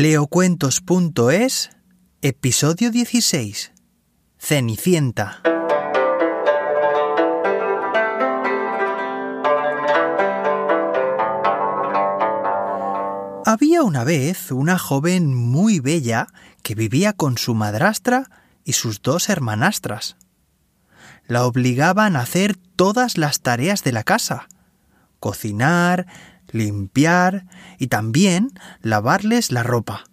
Leocuentos.es, episodio 16. Cenicienta. Había una vez una joven muy bella que vivía con su madrastra y sus dos hermanastras. La obligaban a hacer todas las tareas de la casa, cocinar, limpiar y también lavarles la ropa.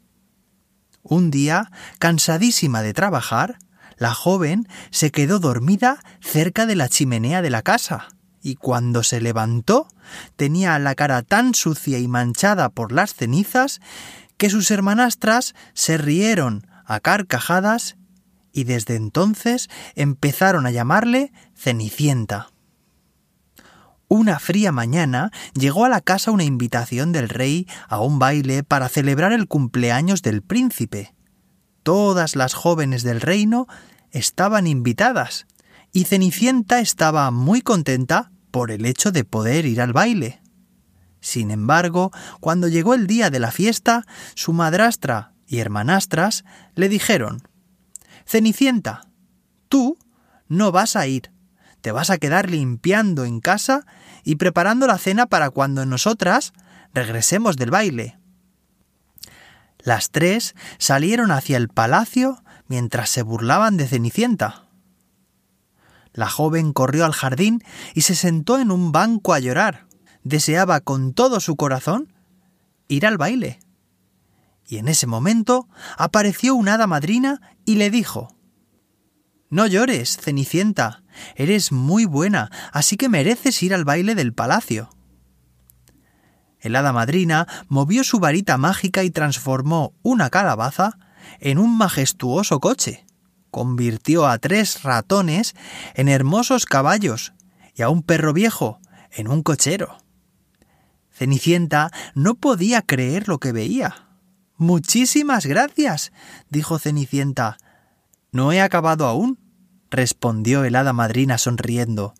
Un día, cansadísima de trabajar, la joven se quedó dormida cerca de la chimenea de la casa, y cuando se levantó tenía la cara tan sucia y manchada por las cenizas que sus hermanastras se rieron a carcajadas y desde entonces empezaron a llamarle Cenicienta. Una fría mañana llegó a la casa una invitación del rey a un baile para celebrar el cumpleaños del príncipe. Todas las jóvenes del reino estaban invitadas, y Cenicienta estaba muy contenta por el hecho de poder ir al baile. Sin embargo, cuando llegó el día de la fiesta, su madrastra y hermanastras le dijeron Cenicienta, tú no vas a ir te vas a quedar limpiando en casa y preparando la cena para cuando nosotras regresemos del baile. Las tres salieron hacia el palacio mientras se burlaban de Cenicienta. La joven corrió al jardín y se sentó en un banco a llorar. Deseaba con todo su corazón ir al baile. Y en ese momento apareció una hada madrina y le dijo no llores, Cenicienta. Eres muy buena, así que mereces ir al baile del palacio. El hada madrina movió su varita mágica y transformó una calabaza en un majestuoso coche. Convirtió a tres ratones en hermosos caballos y a un perro viejo en un cochero. Cenicienta no podía creer lo que veía. Muchísimas gracias, dijo Cenicienta. No he acabado aún, respondió el hada madrina sonriendo.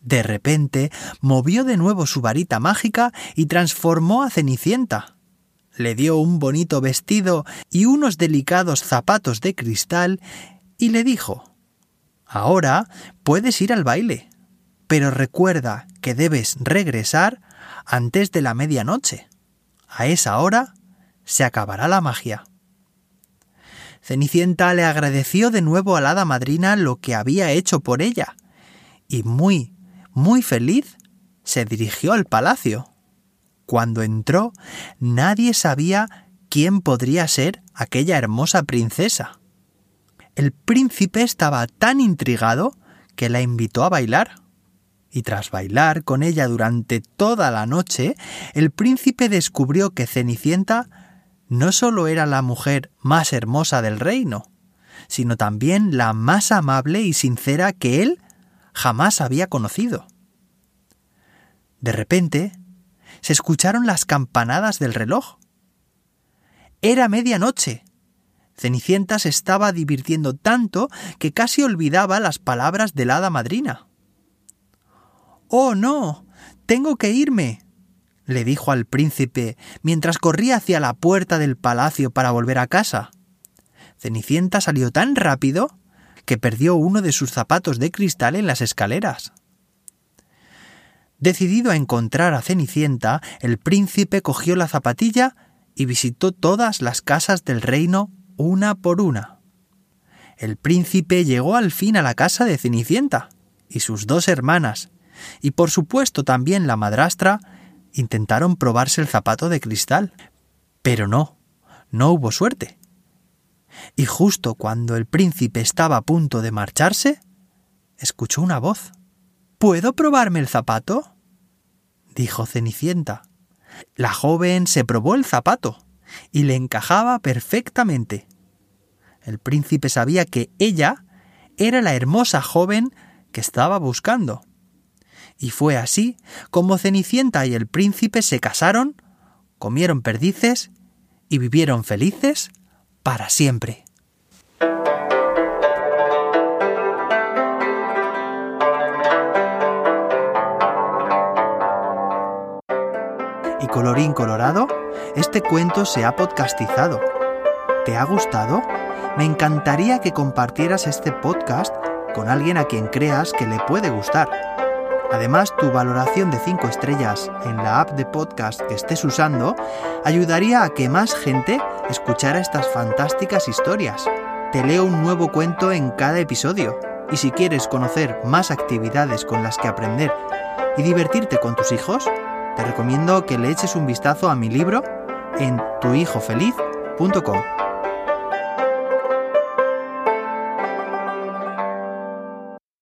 De repente movió de nuevo su varita mágica y transformó a Cenicienta. Le dio un bonito vestido y unos delicados zapatos de cristal y le dijo Ahora puedes ir al baile, pero recuerda que debes regresar antes de la medianoche. A esa hora se acabará la magia. Cenicienta le agradeció de nuevo a la hada madrina lo que había hecho por ella, y muy, muy feliz, se dirigió al palacio. Cuando entró, nadie sabía quién podría ser aquella hermosa princesa. El príncipe estaba tan intrigado que la invitó a bailar. Y tras bailar con ella durante toda la noche, el príncipe descubrió que Cenicienta no solo era la mujer más hermosa del reino, sino también la más amable y sincera que él jamás había conocido. De repente, se escucharon las campanadas del reloj. Era medianoche. Cenicienta se estaba divirtiendo tanto que casi olvidaba las palabras de la hada madrina. Oh, no. Tengo que irme le dijo al príncipe mientras corría hacia la puerta del palacio para volver a casa. Cenicienta salió tan rápido que perdió uno de sus zapatos de cristal en las escaleras. Decidido a encontrar a Cenicienta, el príncipe cogió la zapatilla y visitó todas las casas del reino una por una. El príncipe llegó al fin a la casa de Cenicienta y sus dos hermanas, y por supuesto también la madrastra intentaron probarse el zapato de cristal, pero no, no hubo suerte. Y justo cuando el príncipe estaba a punto de marcharse, escuchó una voz. ¿Puedo probarme el zapato? dijo Cenicienta. La joven se probó el zapato y le encajaba perfectamente. El príncipe sabía que ella era la hermosa joven que estaba buscando. Y fue así como Cenicienta y el príncipe se casaron, comieron perdices y vivieron felices para siempre. Y colorín colorado, este cuento se ha podcastizado. ¿Te ha gustado? Me encantaría que compartieras este podcast con alguien a quien creas que le puede gustar. Además, tu valoración de 5 estrellas en la app de podcast que estés usando ayudaría a que más gente escuchara estas fantásticas historias. Te leo un nuevo cuento en cada episodio. Y si quieres conocer más actividades con las que aprender y divertirte con tus hijos, te recomiendo que le eches un vistazo a mi libro en tuhijofeliz.com.